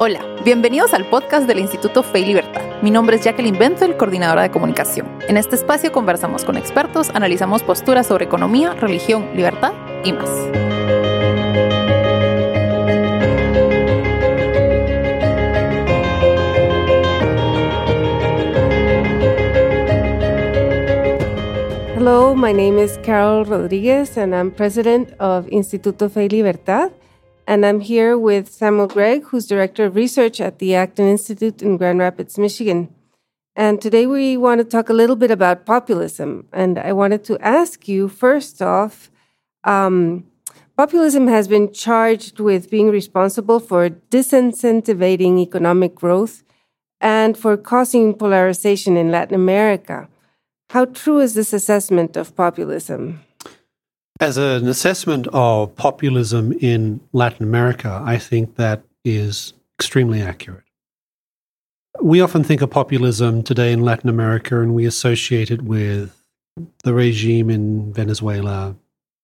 Hola, bienvenidos al podcast del Instituto Fe y Libertad. Mi nombre es Jacqueline Benzel, coordinadora de comunicación. En este espacio conversamos con expertos, analizamos posturas sobre economía, religión, libertad y más. Hello, my name is Carol Rodriguez, and I'm president of Instituto Fe y Libertad. And I'm here with Samuel Gregg, who's director of research at the Acton Institute in Grand Rapids, Michigan. And today we want to talk a little bit about populism. And I wanted to ask you first off um, populism has been charged with being responsible for disincentivating economic growth and for causing polarization in Latin America. How true is this assessment of populism? As an assessment of populism in Latin America, I think that is extremely accurate. We often think of populism today in Latin America and we associate it with the regime in Venezuela,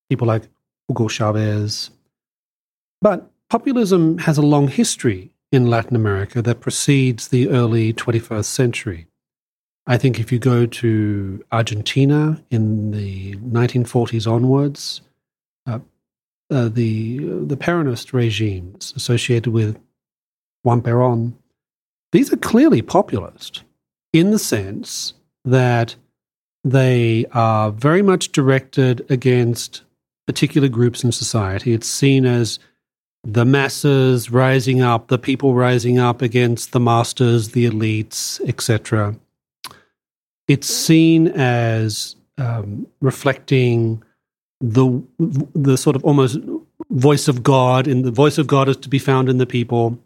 people like Hugo Chavez. But populism has a long history in Latin America that precedes the early 21st century. I think if you go to Argentina in the 1940s onwards, uh, uh, the the Peronist regimes associated with Juan Perón, these are clearly populist in the sense that they are very much directed against particular groups in society. It's seen as the masses rising up, the people rising up against the masters, the elites, etc it's seen as um, reflecting the the sort of almost voice of God, and the voice of God is to be found in the people.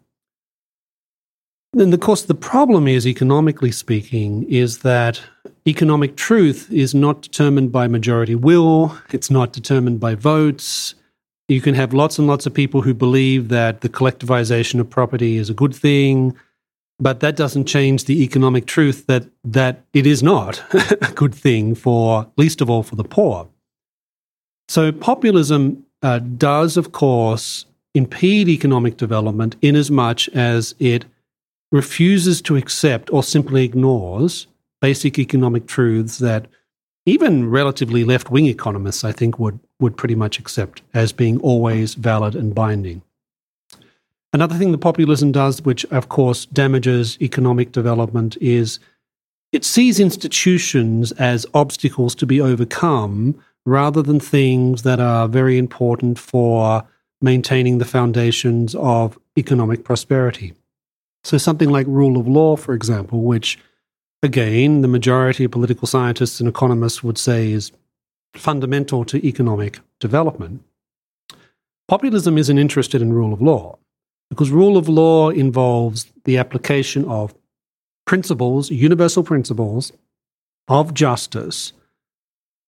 And of course, the problem is, economically speaking, is that economic truth is not determined by majority will. It's not determined by votes. You can have lots and lots of people who believe that the collectivization of property is a good thing but that doesn't change the economic truth that that it is not a good thing for least of all for the poor. So populism uh, does, of course, impede economic development in as much as it refuses to accept or simply ignores basic economic truths that even relatively left-wing economists, I think, would would pretty much accept as being always valid and binding. Another thing that populism does, which of course damages economic development, is it sees institutions as obstacles to be overcome rather than things that are very important for maintaining the foundations of economic prosperity. So, something like rule of law, for example, which again, the majority of political scientists and economists would say is fundamental to economic development. Populism isn't interested in rule of law because rule of law involves the application of principles, universal principles of justice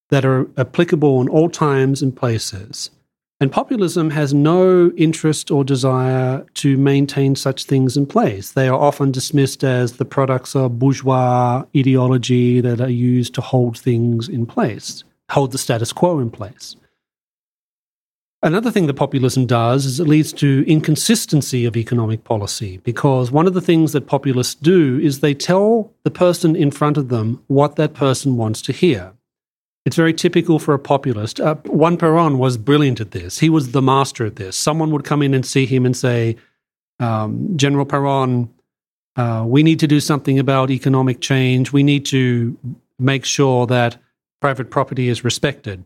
that are applicable in all times and places. And populism has no interest or desire to maintain such things in place. They are often dismissed as the products of bourgeois ideology that are used to hold things in place, hold the status quo in place. Another thing that populism does is it leads to inconsistency of economic policy because one of the things that populists do is they tell the person in front of them what that person wants to hear. It's very typical for a populist. Uh, Juan Perón was brilliant at this. He was the master at this. Someone would come in and see him and say, um, General Perón, uh, we need to do something about economic change. We need to make sure that private property is respected.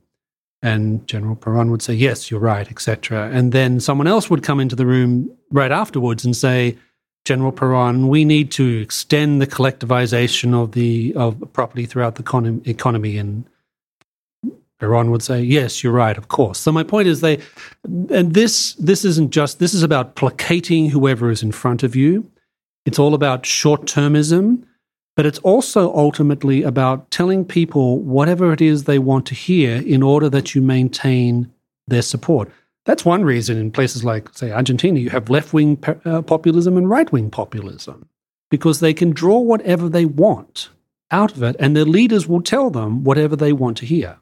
And General Perón would say, Yes, you're right, etc. And then someone else would come into the room right afterwards and say, General Perón, we need to extend the collectivization of the of property throughout the con- economy. And Perón would say, "Yes, you're right, of course." So my point is, they and this this isn't just this is about placating whoever is in front of you. It's all about short termism but it's also ultimately about telling people whatever it is they want to hear in order that you maintain their support. That's one reason in places like, say, Argentina, you have left wing uh, populism and right wing populism because they can draw whatever they want out of it, and their leaders will tell them whatever they want to hear.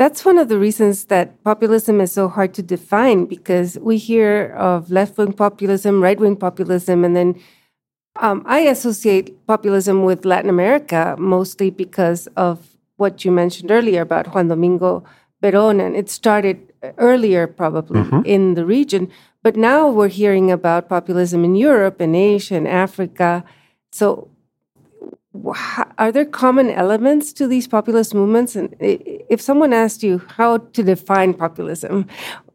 that's one of the reasons that populism is so hard to define because we hear of left wing populism, right wing populism, and then um, I associate populism with Latin America mostly because of what you mentioned earlier about Juan Domingo Perón, and it started earlier probably mm-hmm. in the region. But now we're hearing about populism in Europe and Asia and Africa. So, are there common elements to these populist movements? And if someone asked you how to define populism,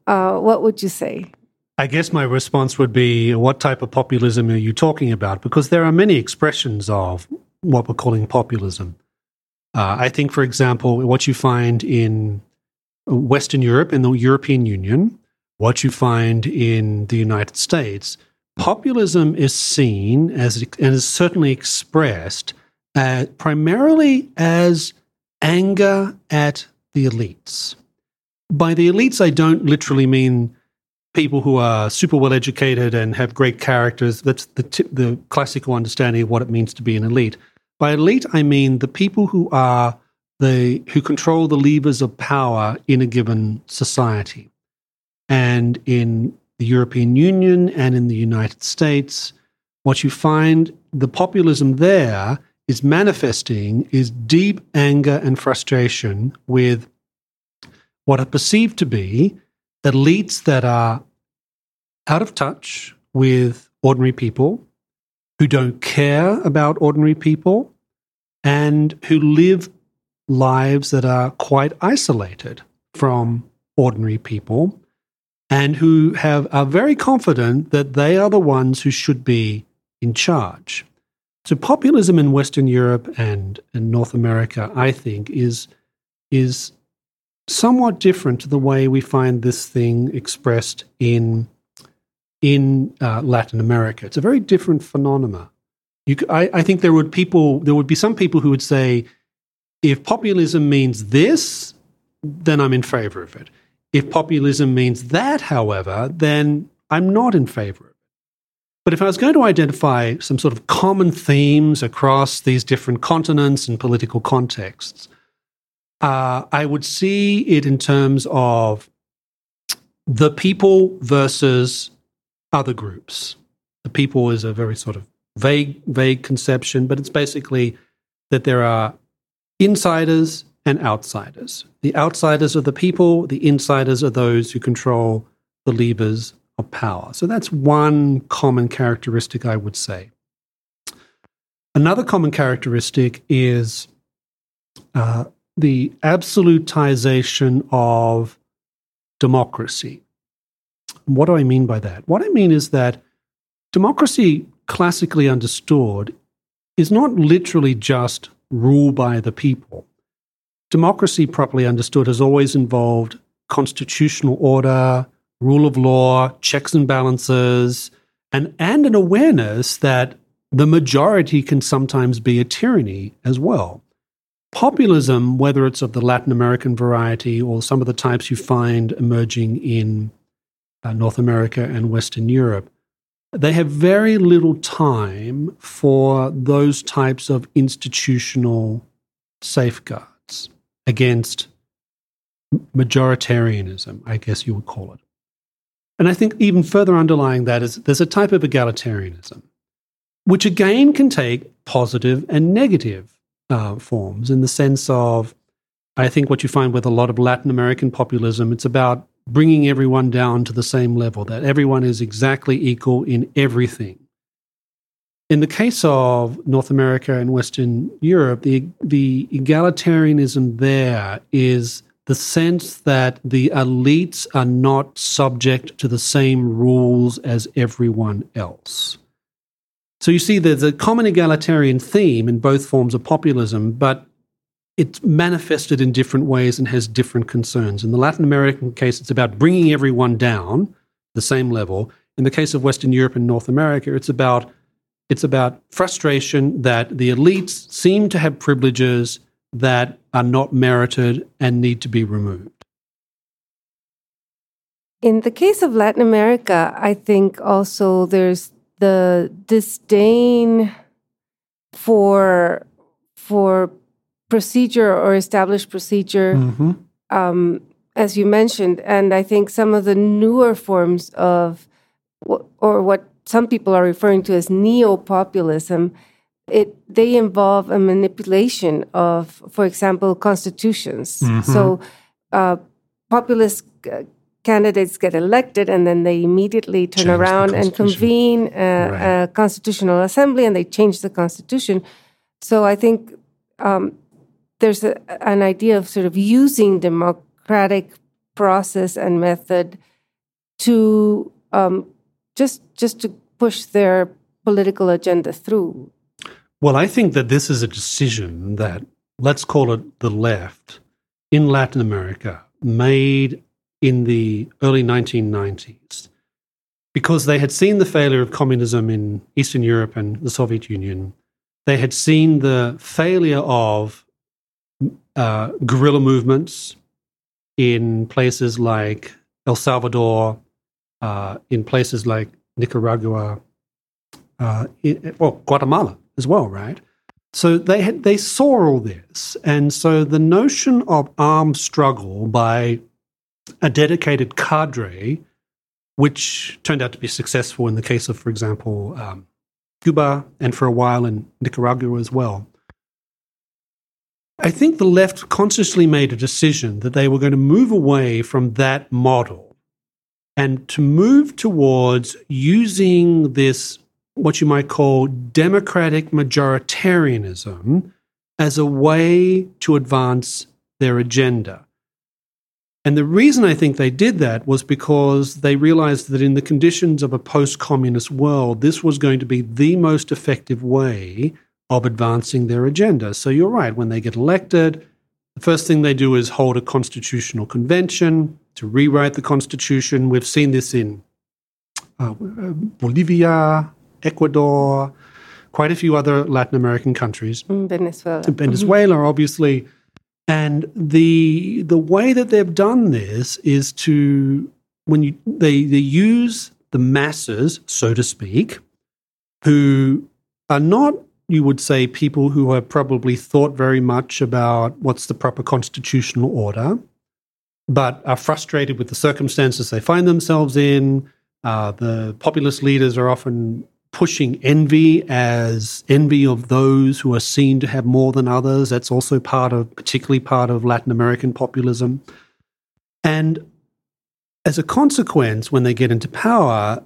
uh, what would you say? I guess my response would be what type of populism are you talking about? Because there are many expressions of what we're calling populism. Uh, I think, for example, what you find in Western Europe, in the European Union, what you find in the United States, populism is seen as and is certainly expressed uh, primarily as anger at the elites. By the elites, I don't literally mean people who are super well educated and have great characters. That's the, t- the classical understanding of what it means to be an elite. By elite, I mean the people who are the who control the levers of power in a given society. And in the European Union and in the United States, what you find the populism there is manifesting is deep anger and frustration with what are perceived to be elites that are out of touch with ordinary people, who don't care about ordinary people, and who live lives that are quite isolated from ordinary people and who have are very confident that they are the ones who should be in charge. So populism in Western Europe and in North America, I think, is is somewhat different to the way we find this thing expressed in in uh, Latin America. It's a very different phenomena. You, I, I think there would people there would be some people who would say, if populism means this, then I'm in favor of it. If populism means that, however, then I'm not in favor of it. But if I was going to identify some sort of common themes across these different continents and political contexts, uh, I would see it in terms of the people versus other groups. The people is a very sort of vague, vague conception, but it's basically that there are insiders and outsiders. The outsiders are the people, the insiders are those who control the levers of power. So that's one common characteristic, I would say. Another common characteristic is uh, the absolutization of democracy. What do I mean by that? What I mean is that democracy, classically understood, is not literally just rule by the people. Democracy, properly understood, has always involved constitutional order, rule of law, checks and balances, and, and an awareness that the majority can sometimes be a tyranny as well. Populism, whether it's of the Latin American variety or some of the types you find emerging in uh, North America and Western Europe, they have very little time for those types of institutional safeguards against majoritarianism, I guess you would call it. And I think even further underlying that is there's a type of egalitarianism, which again can take positive and negative uh, forms in the sense of, I think what you find with a lot of Latin American populism, it's about bringing everyone down to the same level, that everyone is exactly equal in everything. In the case of North America and Western Europe, the, the egalitarianism there is the sense that the elites are not subject to the same rules as everyone else. So you see, there's a common egalitarian theme in both forms of populism, but it's manifested in different ways and has different concerns. In the Latin American case, it's about bringing everyone down the same level. In the case of Western Europe and North America, it's about it's about frustration that the elites seem to have privileges that are not merited and need to be removed. In the case of Latin America, I think also there's the disdain for for procedure or established procedure mm-hmm. um, as you mentioned, and I think some of the newer forms of, or what some people are referring to as neo-populism, it they involve a manipulation of, for example, constitutions. Mm-hmm. So, uh, populist uh, candidates get elected, and then they immediately turn change around and convene a, right. a, constitutional assembly, and they change the constitution. So, I think um, there's a, an idea of sort of using democratic process and method to um, just just to push their political agenda through. Well, I think that this is a decision that let's call it the left in Latin America made in the early 1990s because they had seen the failure of communism in Eastern Europe and the Soviet Union. They had seen the failure of uh, guerrilla movements in places like El Salvador, uh, in places like Nicaragua, uh, in, well, Guatemala as well, right? So they had, they saw all this, and so the notion of armed struggle by a dedicated cadre, which turned out to be successful in the case of, for example, um, Cuba, and for a while in Nicaragua as well, I think the left consciously made a decision that they were going to move away from that model and to move towards using this, what you might call democratic majoritarianism, as a way to advance their agenda. And the reason I think they did that was because they realized that in the conditions of a post communist world, this was going to be the most effective way of advancing their agenda. So you're right, when they get elected, the first thing they do is hold a constitutional convention to rewrite the constitution. We've seen this in uh, Bolivia, Ecuador, quite a few other Latin American countries. Mm, Venezuela. Venezuela, mm-hmm. obviously. And the the way that they've done this is to when you they, they use the masses, so to speak, who are not you would say people who have probably thought very much about what's the proper constitutional order, but are frustrated with the circumstances they find themselves in. Uh, the populist leaders are often pushing envy as envy of those who are seen to have more than others. That's also part of, particularly part of Latin American populism. And as a consequence, when they get into power,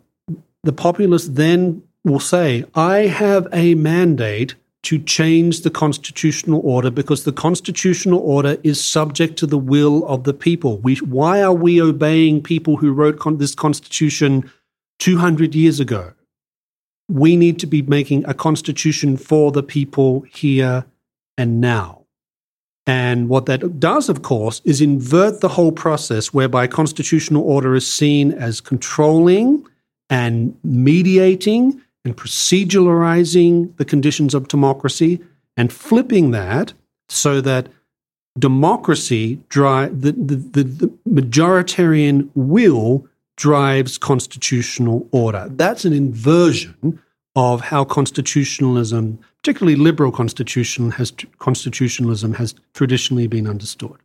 the populists then will say, I have a mandate to change the constitutional order because the constitutional order is subject to the will of the people. We, why are we obeying people who wrote con- this constitution 200 years ago? We need to be making a constitution for the people here and now. And what that does, of course, is invert the whole process whereby constitutional order is seen as controlling and mediating and proceduralizing the conditions of democracy and flipping that so that democracy drive the, the, the, the majoritarian will drives constitutional order. That's an inversion of how constitutionalism, particularly liberal constitutional has, constitutionalism, has traditionally been understood.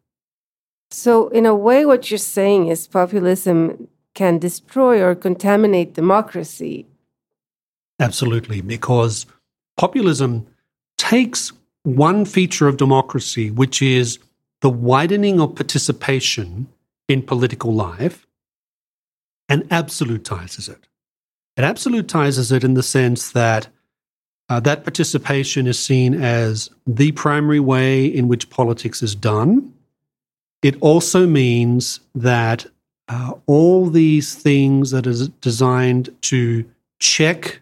So, in a way, what you're saying is populism can destroy or contaminate democracy Absolutely, because populism takes one feature of democracy, which is the widening of participation in political life, and absolutizes it. It absolutizes it in the sense that uh, that participation is seen as the primary way in which politics is done. It also means that uh, all these things that is designed to check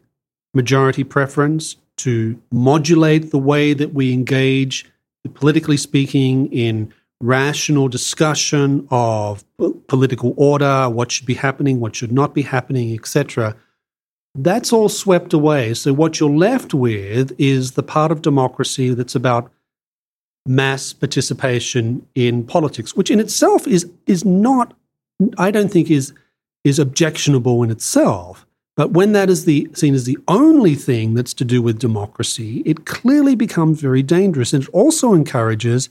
majority preference, to modulate the way that we engage, politically speaking, in rational discussion of political order, what should be happening, what should not be happening, etc. That's all swept away. So, what you're left with is the part of democracy that's about mass participation in politics, which in itself is, is not, I don't think, is, is objectionable in itself. But when that is the, seen as the only thing that's to do with democracy, it clearly becomes very dangerous. And it also encourages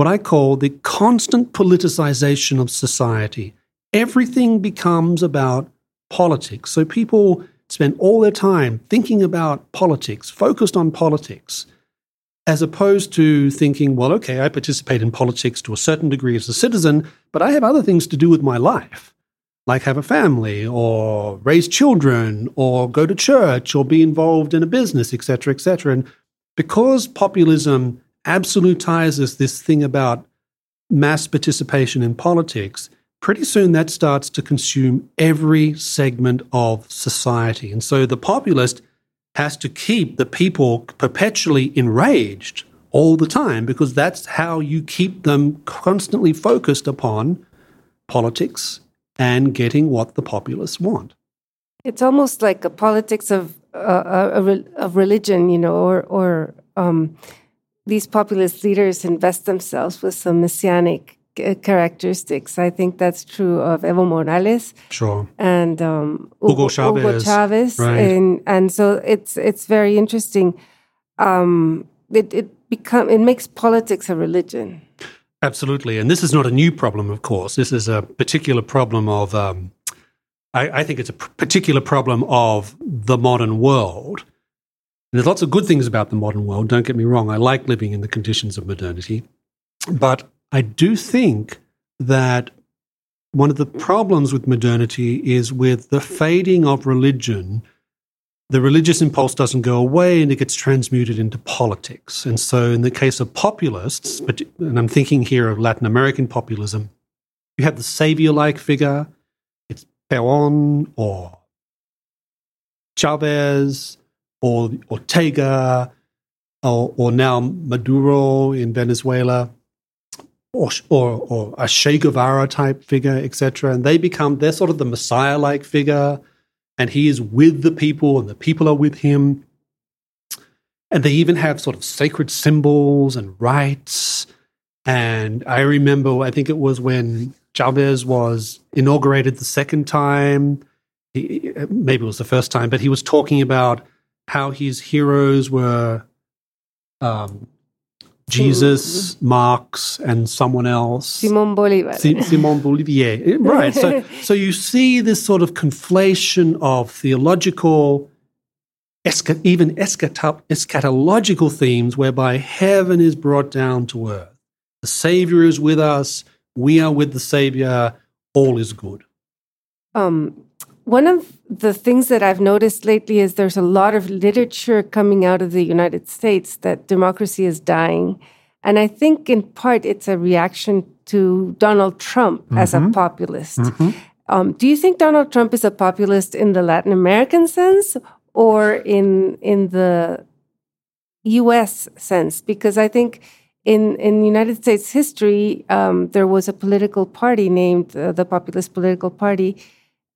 what I call the constant politicization of society. Everything becomes about politics. So people spend all their time thinking about politics, focused on politics, as opposed to thinking, well, okay, I participate in politics to a certain degree as a citizen, but I have other things to do with my life, like have a family or raise children or go to church or be involved in a business, etc., etc. And because populism absolutizes this thing about mass participation in politics, pretty soon that starts to consume every segment of society. And so the populist has to keep the people perpetually enraged all the time because that's how you keep them constantly focused upon politics and getting what the populists want. It's almost like a politics of uh, a, of religion, you know, or or um, these populist leaders invest themselves with some messianic characteristics. I think that's true of Evo Morales, sure, and um, Hugo, Chavez, Hugo Chavez, right. and and so it's it's very interesting. Um, it it become it makes politics a religion. Absolutely, and this is not a new problem. Of course, this is a particular problem of. Um, I, I think it's a particular problem of the modern world. There's lots of good things about the modern world. Don't get me wrong. I like living in the conditions of modernity, but I do think that one of the problems with modernity is with the fading of religion. The religious impulse doesn't go away and it gets transmuted into politics. And so, in the case of populists, but, and I'm thinking here of Latin American populism, you have the savior like figure, it's Perón or Chavez or Ortega or, or now Maduro in Venezuela or, or, or a Che Guevara type figure, etc. And they become, they're sort of the Messiah like figure, and he is with the people, and the people are with him. And they even have sort of sacred symbols and rites. And I remember, I think it was when Chavez was inaugurated the second time, he, maybe it was the first time, but he was talking about how his heroes were um, Jesus, Marx, and someone else. Simon Bolivar. Simon Bolivar. Right. So, so you see this sort of conflation of theological, even eschatological themes whereby heaven is brought down to earth. The Savior is with us. We are with the Savior. All is good. Um, one of the things that I've noticed lately is there's a lot of literature coming out of the United States that democracy is dying. And I think in part it's a reaction to Donald Trump mm-hmm. as a mm-hmm. populist. Mm-hmm. Um, do you think Donald Trump is a populist in the Latin American sense or in in the U.S. sense? Because I think in in United States history um, there was a political party named uh, the Populist Political Party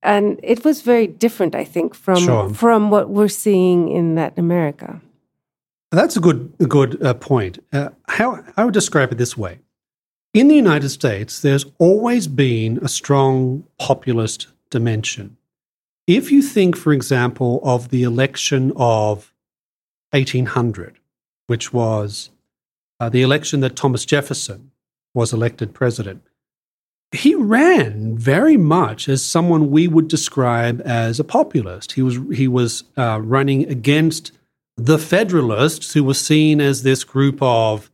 and it was very different, I think, from sure. from what we're seeing in Latin America. That's a good a good uh, point. Uh, how I would describe it this way: in the United States, there's always been a strong populist dimension. If you think, for example, of the election of 1800, which was uh, the election that Thomas Jefferson was elected president he ran very much as someone we would describe as a populist. He was he was uh, running against the Federalists, who were seen as this group of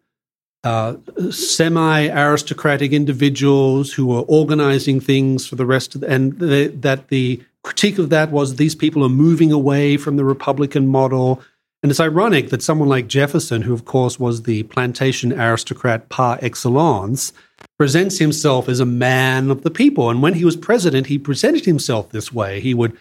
uh, semi aristocratic individuals who were organizing things for the rest of the, and the, that the critique of that was these people are moving away from the Republican model. And it's ironic that someone like Jefferson, who of course was the plantation aristocrat par excellence, presents himself as a man of the people. And when he was president, he presented himself this way. He would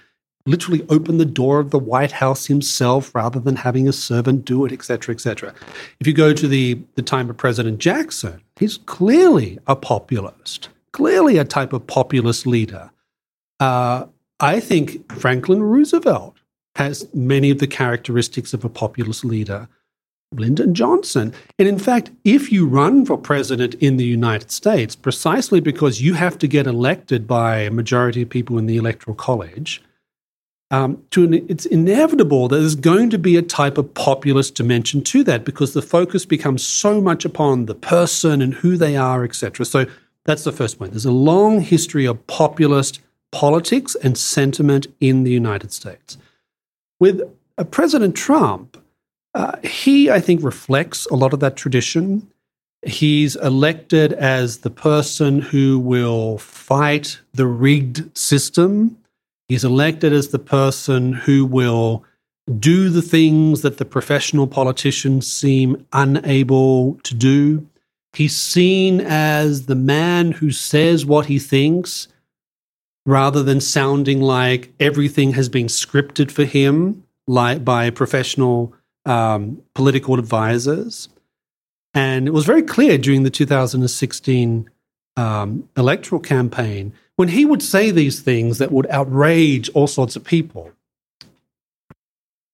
literally open the door of the White House himself rather than having a servant do it, etc., etc. If you go to the, the time of President Jackson, he's clearly a populist, clearly a type of populist leader. Uh, I think Franklin Roosevelt has many of the characteristics of a populist leader. Lyndon Johnson. And in fact, if you run for president in the United States, precisely because you have to get elected by a majority of people in the Electoral College, um, an, it's inevitable that there's going to be a type of populist dimension to that because the focus becomes so much upon the person and who they are, etc. So that's the first point. There's a long history of populist politics and sentiment in the United States. With uh, President Trump, uh, he, I think, reflects a lot of that tradition. He's elected as the person who will fight the rigged system. He's elected as the person who will do the things that the professional politicians seem unable to do. He's seen as the man who says what he thinks rather than sounding like everything has been scripted for him like by professional um, political advisors. And it was very clear during the 2016 um, electoral campaign when he would say these things that would outrage all sorts of people.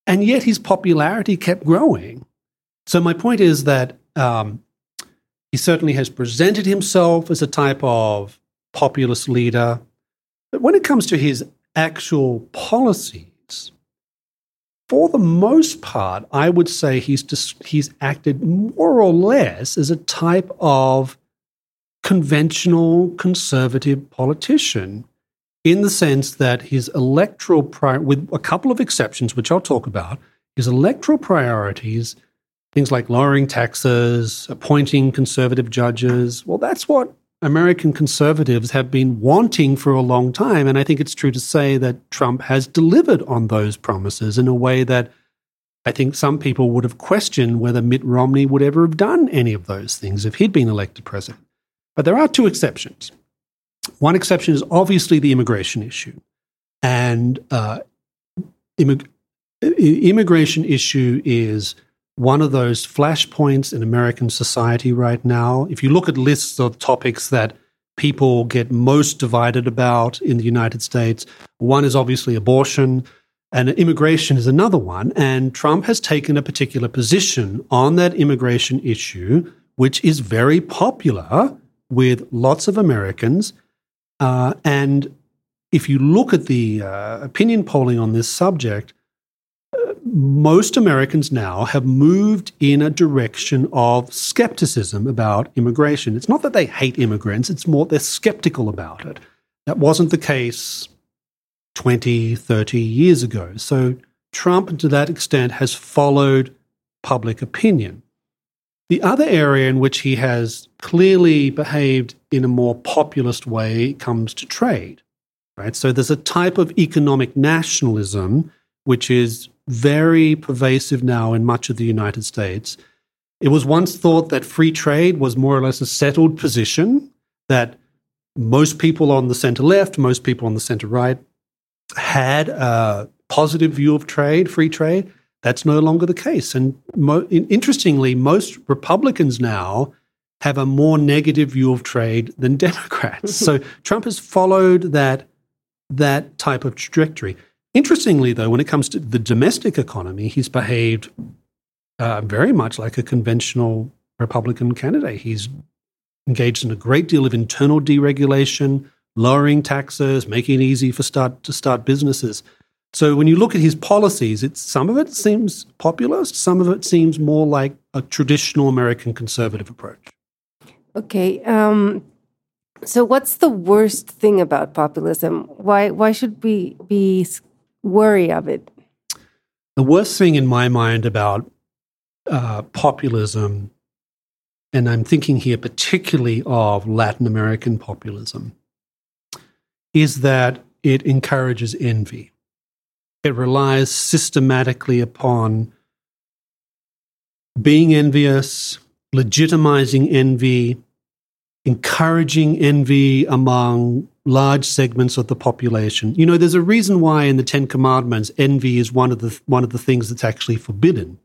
And yet his popularity kept growing. So, my point is that um, he certainly has presented himself as a type of populist leader. But when it comes to his actual policies, for the most part, I would say he's just, he's acted more or less as a type of conventional conservative politician in the sense that his electoral pri- with a couple of exceptions which I'll talk about his electoral priorities things like lowering taxes appointing conservative judges well that's what American conservatives have been wanting for a long time. And I think it's true to say that Trump has delivered on those promises in a way that I think some people would have questioned whether Mitt Romney would ever have done any of those things if he'd been elected president. But there are two exceptions. One exception is obviously the immigration issue. And uh, immig- immigration issue is one of those flashpoints in American society right now. If you look at lists of topics that people get most divided about in the United States, one is obviously abortion, and immigration is another one. And Trump has taken a particular position on that immigration issue, which is very popular with lots of Americans. Uh, and if you look at the uh, opinion polling on this subject, most Americans now have moved in a direction of skepticism about immigration. It's not that they hate immigrants, it's more they're skeptical about it. That wasn't the case 20, 30 years ago. So Trump, to that extent, has followed public opinion. The other area in which he has clearly behaved in a more populist way comes to trade. Right? So there's a type of economic nationalism which is very pervasive now in much of the United States. It was once thought that free trade was more or less a settled position, that most people on the center left, most people on the center right had a positive view of trade, free trade. That's no longer the case. And mo- interestingly, most Republicans now have a more negative view of trade than Democrats. so Trump has followed that, that type of trajectory. Interestingly, though, when it comes to the domestic economy, he's behaved uh, very much like a conventional Republican candidate. He's engaged in a great deal of internal deregulation, lowering taxes, making it easy for start to start businesses. So when you look at his policies, it's some of it seems populist, some of it seems more like a traditional American conservative approach. Okay. Um, so what's the worst thing about populism? Why why should we be worry of it? The worst thing in my mind about uh, populism, and I'm thinking here particularly of Latin American populism, is that it encourages envy. It relies systematically upon being envious, legitimizing envy, encouraging envy among large segments of the population. You know, there's a reason why in the Ten Commandments envy is one of the one of the things that's actually forbidden,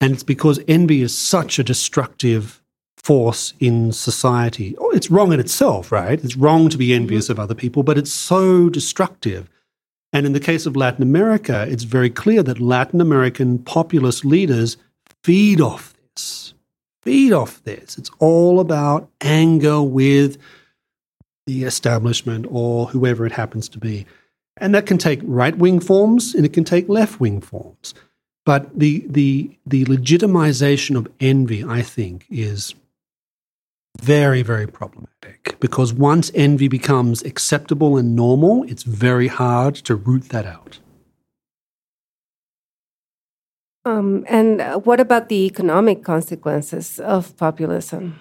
and it's because envy is such a destructive force in society. Oh, it's wrong in itself, right? It's wrong to be envious mm-hmm. of other people, but it's so destructive. And in the case of Latin America, it's very clear that Latin American populist leaders feed off. Feed off this. It's all about anger with the establishment or whoever it happens to be. And that can take right wing forms and it can take left wing forms. But the, the, the legitimization of envy, I think, is very, very problematic because once envy becomes acceptable and normal, it's very hard to root that out. Um, and uh, what about the economic consequences of populism?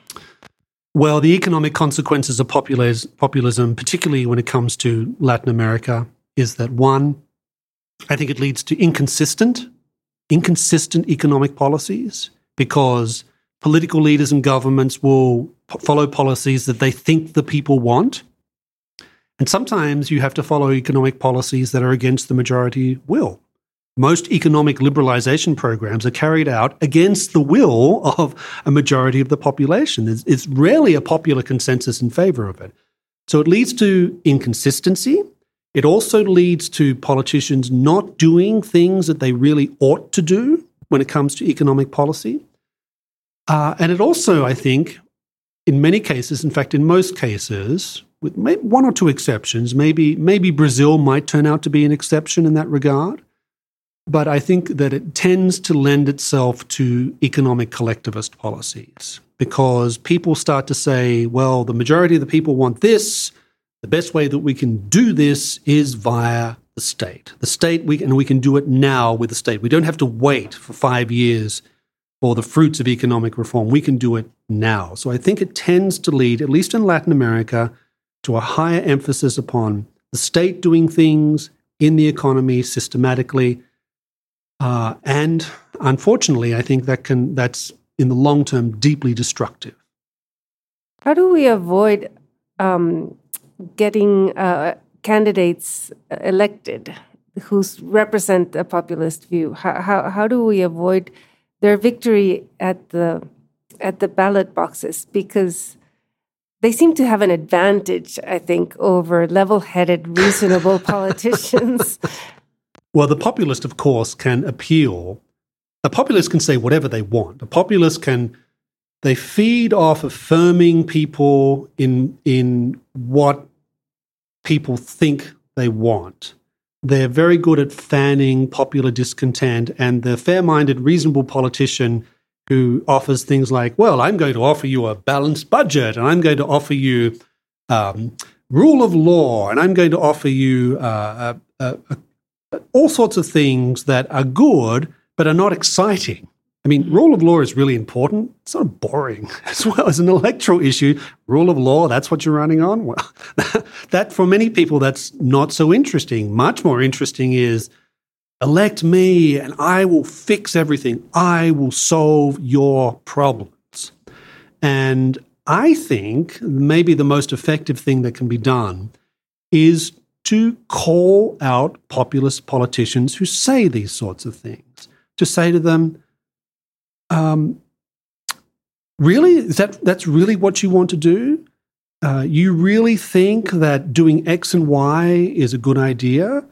Well, the economic consequences of populism, particularly when it comes to Latin America, is that one, I think it leads to inconsistent, inconsistent economic policies because political leaders and governments will follow policies that they think the people want. And sometimes you have to follow economic policies that are against the majority will. Most economic liberalization programs are carried out against the will of a majority of the population. It's, it's rarely a popular consensus in favor of it. So it leads to inconsistency. It also leads to politicians not doing things that they really ought to do when it comes to economic policy. Uh, and it also, I think, in many cases, in fact, in most cases, with one or two exceptions, maybe maybe Brazil might turn out to be an exception in that regard. But I think that it tends to lend itself to economic collectivist policies because people start to say, well, the majority of the people want this. The best way that we can do this is via the state. The state, we, and we can do it now with the state. We don't have to wait for five years for the fruits of economic reform. We can do it now. So I think it tends to lead, at least in Latin America, to a higher emphasis upon the state doing things in the economy systematically. Uh, and unfortunately, I think that can that's in the long term deeply destructive. How do we avoid um, getting uh, candidates elected who represent a populist view? How, how, how do we avoid their victory at the at the ballot boxes because they seem to have an advantage, I think, over level-headed, reasonable politicians. Well, the populist, of course, can appeal. A populist can say whatever they want. A populist can they feed off affirming people in in what people think they want. They're very good at fanning popular discontent, and the fair minded, reasonable politician who offers things like, well, I'm going to offer you a balanced budget, and I'm going to offer you um, rule of law, and I'm going to offer you uh, uh, uh, all sorts of things that are good but are not exciting. I mean, rule of law is really important. It's sort of boring as well as an electoral issue. Rule of law, that's what you're running on? Well, that for many people, that's not so interesting. Much more interesting is elect me and I will fix everything. I will solve your problems. And I think maybe the most effective thing that can be done is to call out populist politicians who say these sorts of things, to say to them, um, really, is that that's really what you want to do? Uh, you really think that doing X and Y is a good idea?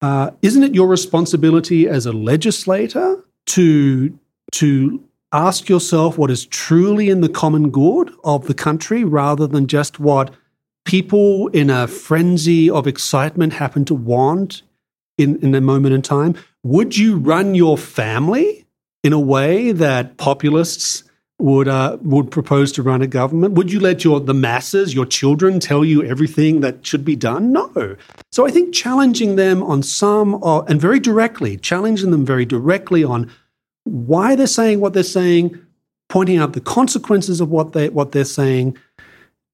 Uh, isn't it your responsibility as a legislator to to ask yourself what is truly in the common good of the country rather than just what people in a frenzy of excitement happen to want in, in a moment in time? Would you run your family in a way that populists would uh, would propose to run a government? Would you let your the masses, your children, tell you everything that should be done? No. So I think challenging them on some uh, and very directly, challenging them very directly on why they're saying what they're saying, pointing out the consequences of what they what they're saying,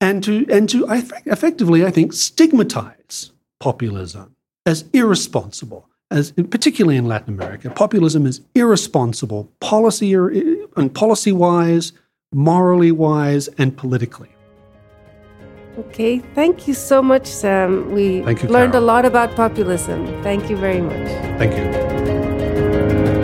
and to and to I, effectively, I think, stigmatize populism as irresponsible as particularly in Latin America, populism is irresponsible, policy uh, and policy wise, morally wise, and politically. Okay, thank you so much, Sam. We you, learned Carol. a lot about populism. Thank you very much. Thank you.